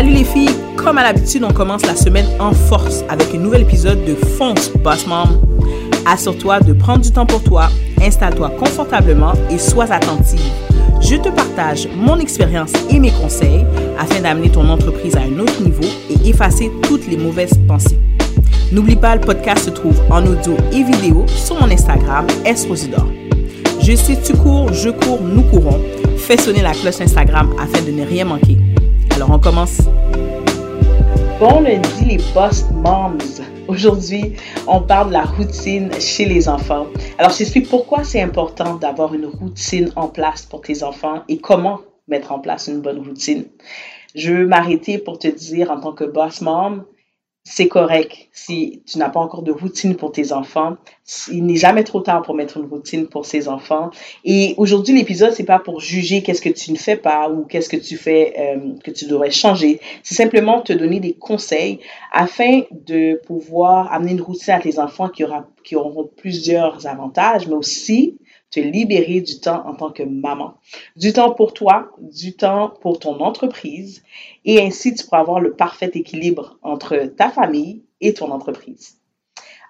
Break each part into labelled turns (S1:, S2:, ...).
S1: Salut les filles, comme à l'habitude, on commence la semaine en force avec un nouvel épisode de Fonce Boss Mom. Assure-toi de prendre du temps pour toi, installe-toi confortablement et sois attentive. Je te partage mon expérience et mes conseils afin d'amener ton entreprise à un autre niveau et effacer toutes les mauvaises pensées. N'oublie pas, le podcast se trouve en audio et vidéo sur mon Instagram, Esrosidor. Je sais, tu cours, je cours, nous courons. Fais sonner la cloche Instagram afin de ne rien manquer. Alors, on commence. Bon lundi, les boss moms. Aujourd'hui, on parle de la routine chez les enfants. Alors, j'explique pourquoi c'est important d'avoir une routine en place pour tes enfants et comment mettre en place une bonne routine. Je veux m'arrêter pour te dire en tant que boss mom, c'est correct si tu n'as pas encore de routine pour tes enfants. Il n'est jamais trop tard pour mettre une routine pour ses enfants. Et aujourd'hui, l'épisode, c'est pas pour juger qu'est-ce que tu ne fais pas ou qu'est-ce que tu fais euh, que tu devrais changer. C'est simplement te donner des conseils afin de pouvoir amener une routine à tes enfants qui, aura, qui auront plusieurs avantages, mais aussi te libérer du temps en tant que maman. Du temps pour toi, du temps pour ton entreprise et ainsi tu pourras avoir le parfait équilibre entre ta famille et ton entreprise.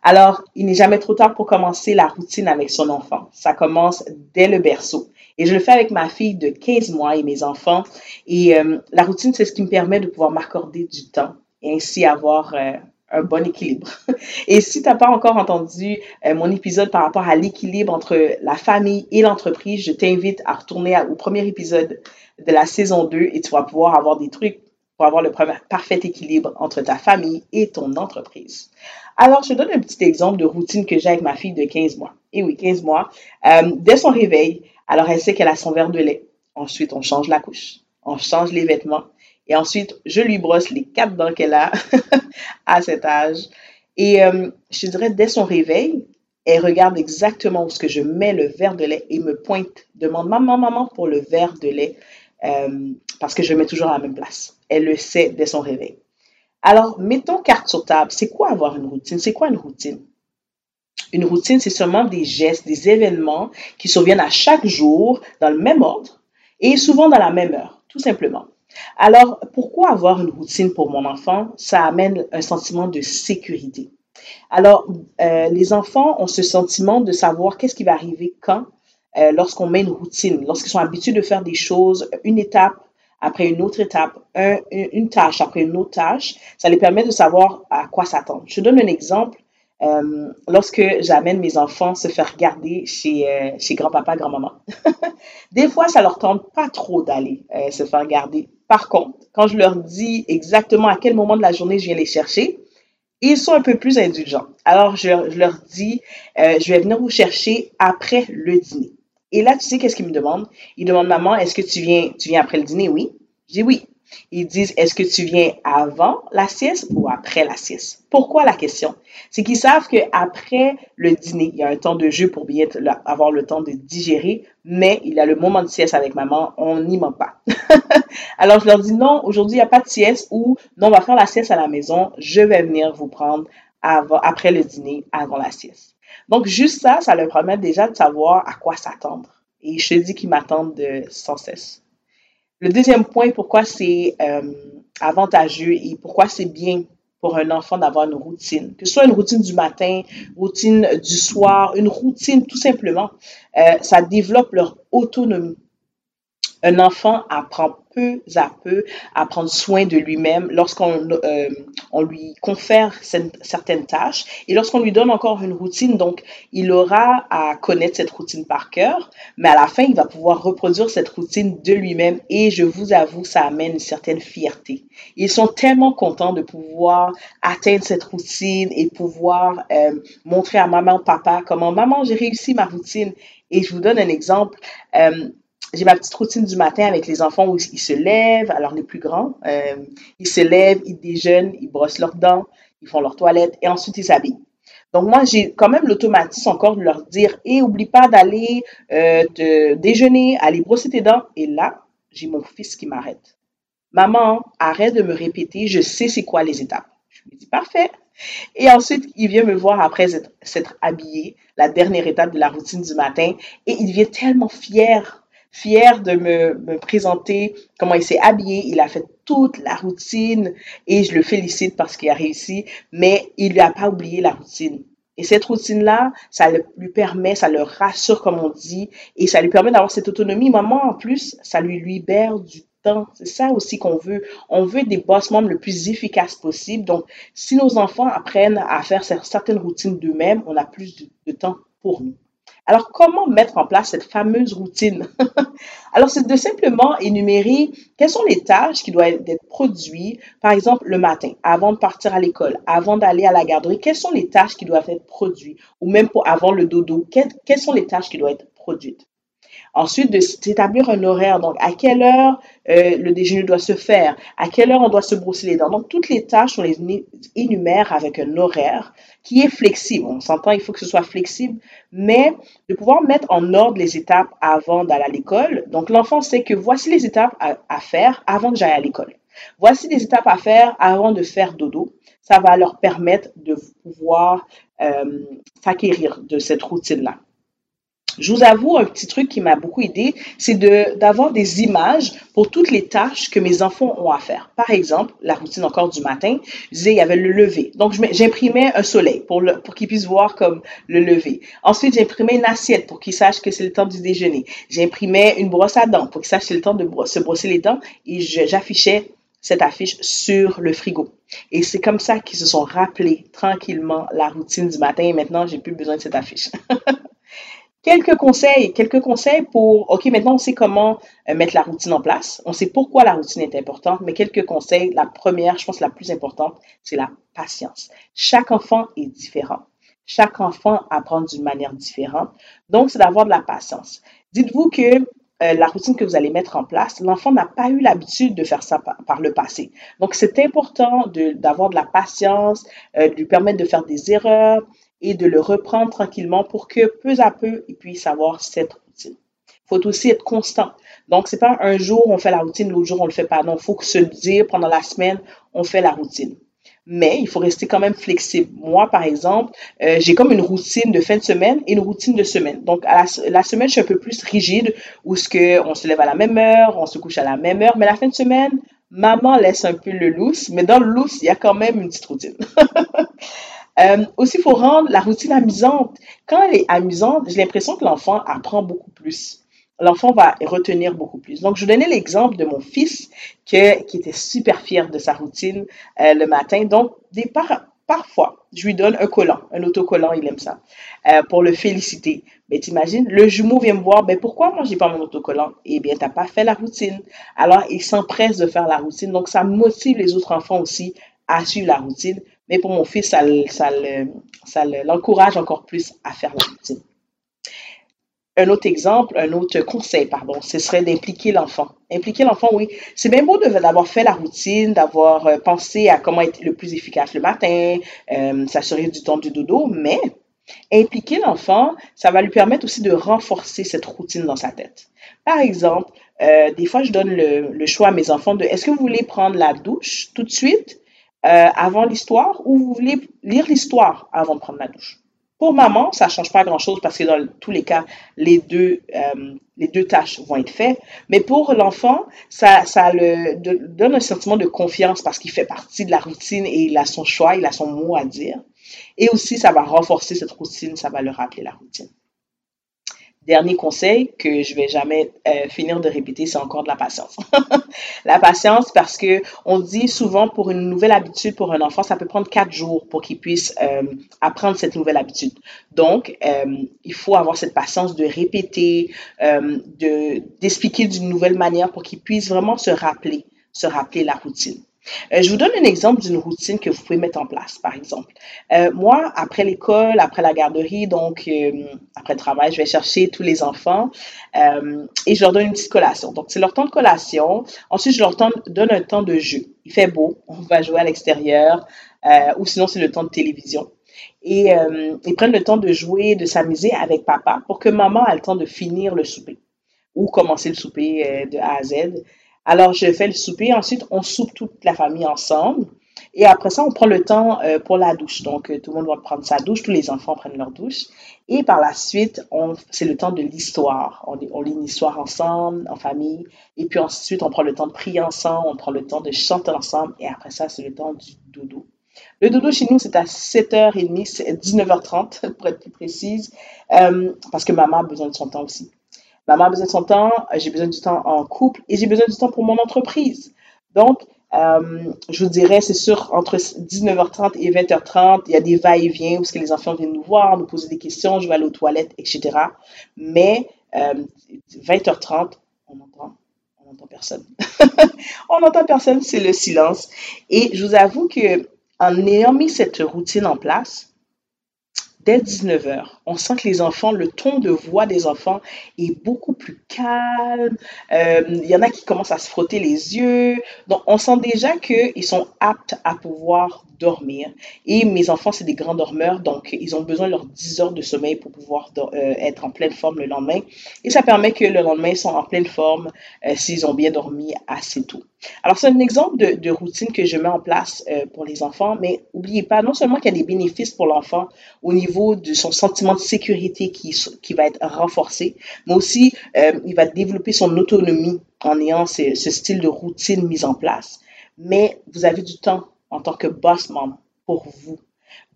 S1: Alors, il n'est jamais trop tard pour commencer la routine avec son enfant. Ça commence dès le berceau. Et je le fais avec ma fille de 15 mois et mes enfants. Et euh, la routine, c'est ce qui me permet de pouvoir m'accorder du temps et ainsi avoir euh, un bon équilibre. Et si tu n'as pas encore entendu euh, mon épisode par rapport à l'équilibre entre la famille et l'entreprise, je t'invite à retourner au premier épisode de la saison 2 et tu vas pouvoir avoir des trucs pour avoir le parfait équilibre entre ta famille et ton entreprise. Alors, je te donne un petit exemple de routine que j'ai avec ma fille de 15 mois. Et oui, 15 mois. Euh, dès son réveil, alors elle sait qu'elle a son verre de lait. Ensuite, on change la couche, on change les vêtements, et ensuite, je lui brosse les quatre dents qu'elle a à cet âge. Et euh, je dirais, dès son réveil, elle regarde exactement où ce que je mets le verre de lait et me pointe, demande maman, maman pour le verre de lait, euh, parce que je mets toujours à la même place. Elle le sait dès son réveil. Alors, mettons carte sur table. C'est quoi avoir une routine? C'est quoi une routine? Une routine, c'est seulement des gestes, des événements qui surviennent à chaque jour dans le même ordre et souvent dans la même heure, tout simplement. Alors, pourquoi avoir une routine pour mon enfant? Ça amène un sentiment de sécurité. Alors, euh, les enfants ont ce sentiment de savoir qu'est-ce qui va arriver quand, euh, lorsqu'on met une routine, lorsqu'ils sont habitués de faire des choses, une étape après une autre étape, une tâche après une autre tâche, ça les permet de savoir à quoi s'attendre. Je donne un exemple. Euh, lorsque j'amène mes enfants se faire garder chez, chez grand-papa, grand-maman, des fois, ça leur tente pas trop d'aller se faire garder par contre, quand je leur dis exactement à quel moment de la journée je viens les chercher, ils sont un peu plus indulgents. Alors, je, leur dis, euh, je vais venir vous chercher après le dîner. Et là, tu sais qu'est-ce qu'ils me demandent? Ils demandent, maman, est-ce que tu viens, tu viens après le dîner? Oui. Je dis oui. Ils disent, est-ce que tu viens avant la sieste ou après la sieste? Pourquoi la question? C'est qu'ils savent qu'après le dîner, il y a un temps de jeu pour bien avoir le temps de digérer, mais il y a le moment de sieste avec maman, on n'y ment pas. Alors, je leur dis, non, aujourd'hui, il n'y a pas de sieste ou non, on va faire la sieste à la maison, je vais venir vous prendre après le dîner, avant la sieste. Donc, juste ça, ça leur permet déjà de savoir à quoi s'attendre. Et je dis qu'ils m'attendent sans cesse. Le deuxième point, pourquoi c'est euh, avantageux et pourquoi c'est bien pour un enfant d'avoir une routine, que ce soit une routine du matin, routine du soir, une routine tout simplement, euh, ça développe leur autonomie. Un enfant apprend peu à peu à prendre soin de lui-même lorsqu'on euh, on lui confère certaines tâches et lorsqu'on lui donne encore une routine. Donc, il aura à connaître cette routine par cœur, mais à la fin, il va pouvoir reproduire cette routine de lui-même et je vous avoue, ça amène une certaine fierté. Ils sont tellement contents de pouvoir atteindre cette routine et pouvoir euh, montrer à maman, papa comment maman, j'ai réussi ma routine. Et je vous donne un exemple. Euh, j'ai ma petite routine du matin avec les enfants où ils se lèvent, alors les plus grands, euh, ils se lèvent, ils déjeunent, ils brossent leurs dents, ils font leur toilette et ensuite ils s'habillent. Donc moi, j'ai quand même l'automatisme encore de leur dire, et eh, oublie pas d'aller euh, te déjeuner, aller brosser tes dents. Et là, j'ai mon fils qui m'arrête. Maman, arrête de me répéter, je sais c'est quoi les étapes. Je lui dis, parfait. Et ensuite, il vient me voir après s'être habillé, la dernière étape de la routine du matin, et il devient tellement fier fière de me, me présenter comment il s'est habillé. Il a fait toute la routine et je le félicite parce qu'il a réussi, mais il n'a pas oublié la routine. Et cette routine-là, ça lui permet, ça le rassure, comme on dit, et ça lui permet d'avoir cette autonomie. Maman, en plus, ça lui libère du temps. C'est ça aussi qu'on veut. On veut des boss membres le plus efficaces possible. Donc, si nos enfants apprennent à faire certaines routines d'eux-mêmes, on a plus de temps pour nous. Alors, comment mettre en place cette fameuse routine? Alors, c'est de simplement énumérer quelles sont les tâches qui doivent être produites, par exemple, le matin, avant de partir à l'école, avant d'aller à la garderie, quelles sont les tâches qui doivent être produites, ou même pour avant le dodo, quelles, quelles sont les tâches qui doivent être produites? Ensuite, d'établir un horaire. Donc, à quelle heure euh, le déjeuner doit se faire, à quelle heure on doit se brosser les dents? Donc, toutes les tâches, on les énumère avec un horaire qui est flexible. On s'entend, il faut que ce soit flexible, mais de pouvoir mettre en ordre les étapes avant d'aller à l'école. Donc, l'enfant sait que voici les étapes à, faire avant que j'aille à l'école. Voici les étapes à faire avant de faire dodo. Ça va leur permettre de pouvoir euh, s'acquérir de cette routine-là. Je vous avoue, un petit truc qui m'a beaucoup aidé, c'est d'avoir des images pour toutes les tâches que mes enfants ont à faire. Par exemple, la routine encore du matin, je disais, il y avait le lever. Donc, j'imprimais un soleil pour, pour qu'ils puissent voir comme le lever. Ensuite, j'imprimais une assiette pour qu'ils sachent que c'est le temps du déjeuner. J'imprimais une brosse à dents pour qu'ils sachent que c'est le temps de se brosser les dents et j'affichais cette affiche sur le frigo. Et c'est comme ça qu'ils se sont rappelés tranquillement la routine du matin et maintenant, j'ai plus besoin de cette affiche. Quelques conseils, quelques conseils pour, OK, maintenant on sait comment euh, mettre la routine en place. On sait pourquoi la routine est importante, mais quelques conseils. La première, je pense la plus importante, c'est la patience. Chaque enfant est différent. Chaque enfant apprend d'une manière différente. Donc, c'est d'avoir de la patience. Dites-vous que euh, la routine que vous allez mettre en place, l'enfant n'a pas eu l'habitude de faire ça par, le passé. Donc, c'est important d'avoir de, la patience, euh, de lui permettre de faire des erreurs et de le reprendre tranquillement pour que peu à peu, il puisse avoir cette routine. Il faut aussi être constant. Donc, c'est pas un jour on fait la routine, l'autre jour on le fait pas. Non, il faut se dire pendant la semaine, on fait la routine. Mais il faut rester quand même flexible. Moi, par exemple, euh, j'ai comme une routine de fin de semaine et une routine de semaine. Donc, la, semaine, je suis un peu plus rigide, où ce que on se lève à la même heure, on se couche à la même heure. Mais la fin de semaine, maman laisse un peu le loose. Mais dans le loose, il y a quand même une petite routine. Euh, aussi, il faut rendre la routine amusante. Quand elle est amusante, j'ai l'impression que l'enfant apprend beaucoup plus. L'enfant va retenir beaucoup plus. Donc, je vous donnais l'exemple de mon fils qui était super fier de sa routine euh, le matin. Donc, des parfois, je lui donne un collant, un autocollant, il aime ça, euh, pour le féliciter. Mais t'imagines, le jumeau vient me voir, ben pourquoi moi j'ai pas mon autocollant Eh bien, t'as pas fait la routine. Alors, il s'empresse de faire la routine. Donc, ça motive les autres enfants aussi à suivre la routine. Mais pour mon fils, ça, ça l'encourage encore plus à faire la routine. Un autre exemple, un autre conseil, pardon, ce serait d'impliquer l'enfant. Impliquer l'enfant, oui. C'est bien beau d'avoir fait la routine, d'avoir euh, pensé à comment être le plus efficace le matin, euh, s'assurer du temps du dodo, mais impliquer l'enfant, ça va lui permettre aussi de renforcer cette routine dans sa tête. Par exemple, euh, des fois, je donne le, le choix à mes enfants de est-ce que vous voulez prendre la douche tout de suite? Euh, avant l'histoire ou vous voulez lire l'histoire avant de prendre la douche? Pour maman, ça change pas grand-chose parce que dans tous les cas, les deux, euh, les deux tâches vont être faites. Mais pour l'enfant, ça, ça le donne un sentiment de confiance parce qu'il fait partie de la routine et il a son choix, il a son mot à dire. Et aussi, ça va renforcer cette routine, ça va le rappeler la routine. Dernier conseil que je vais jamais euh, finir de répéter, c'est encore de la patience. la patience parce que on dit souvent pour une nouvelle habitude pour un enfant, ça peut prendre quatre jours pour qu'il puisse euh, apprendre cette nouvelle habitude. Donc, euh, il faut avoir cette patience de répéter, de d'expliquer d'une nouvelle manière pour qu'il puisse vraiment se rappeler, se rappeler la routine. Euh, je vous donne un exemple d'une routine que vous pouvez mettre en place, par exemple. Euh, moi, après l'école, après la garderie, donc euh, après le travail, je vais chercher tous les enfants et je leur donne une petite collation. Donc, c'est leur temps de collation. Ensuite, je leur donne un temps de jeu. Il fait beau, on va jouer à l'extérieur ou sinon, c'est le temps de télévision. Et ils prennent le temps de jouer, de s'amuser avec papa pour que maman ait le temps de finir le souper ou commencer le souper de A à Z. Alors, je fais le souper. Ensuite, on soupe toute la famille ensemble. Et après ça, on prend le temps euh, pour la douche. Donc, euh, tout le monde va prendre sa douche, tous les enfants prennent leur douche. Et par la suite, c'est le temps de l'histoire. On, lit une histoire ensemble, en famille. Et puis ensuite, on prend le temps de prier ensemble, on prend le temps de chanter ensemble. Et après ça, c'est le temps du dodo. Le dodo chez nous, c'est à 7h30, c'est 19h30 pour être plus précise, euh, parce que maman a besoin de son temps aussi. Maman a besoin de son temps, j'ai besoin du temps en couple et j'ai besoin du temps pour mon entreprise. Donc, euh, je vous dirais, c'est sûr, entre 19h30 et 20h30, il y a des va-et-vient parce que les enfants viennent nous voir, nous poser des questions, je vais aller aux toilettes, etc. Mais 20h30, euh, on on entend personne. on n'entend personne, c'est le silence. Et je vous avoue que en ayant mis cette routine en place, dès 19h, on sent que les enfants, le ton de voix des enfants est beaucoup plus calme. Euh, il y en a qui commencent à se frotter les yeux. Donc, on sent déjà qu'ils sont aptes à pouvoir dormir. Et mes enfants, c'est des grands dormeurs, donc ils ont besoin de leurs 10 heures de sommeil pour pouvoir euh, être en pleine forme le lendemain. Et ça permet que le lendemain, ils sont en pleine forme euh, s'ils ont bien dormi assez tôt. Alors, c'est un exemple de, routine que je mets en place pour les enfants, mais n'oubliez pas, non seulement qu'il y a des bénéfices pour l'enfant au niveau de son sentiment de sécurité qui, qui va être renforcé, mais aussi, il va développer son autonomie en ayant ce, style de routine mis en place. Mais vous avez du temps en tant que boss mom pour vous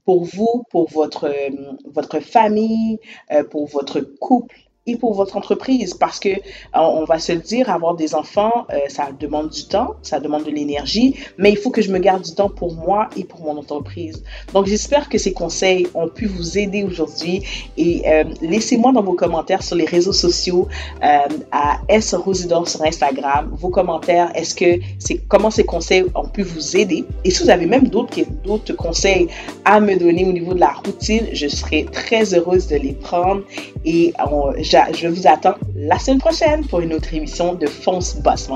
S1: pour vous, pour votre, votre famille, euh, pour votre couple, et pour votre entreprise parce que euh, on va se le dire, avoir des enfants, euh, ça demande du temps, ça demande de l'énergie, mais il faut que je me garde du temps pour moi et pour mon entreprise. Donc j'espère que ces conseils ont pu vous aider aujourd'hui et euh, laissez-moi dans vos commentaires sur les réseaux sociaux à S Rosidor sur Instagram vos commentaires. Est-ce que c'est comment ces conseils ont pu vous aider? Et si vous avez même d'autres conseils à me donner au niveau de la routine, je serai très heureuse de les prendre et vous attends la semaine prochaine pour une autre émission de Fonce Boss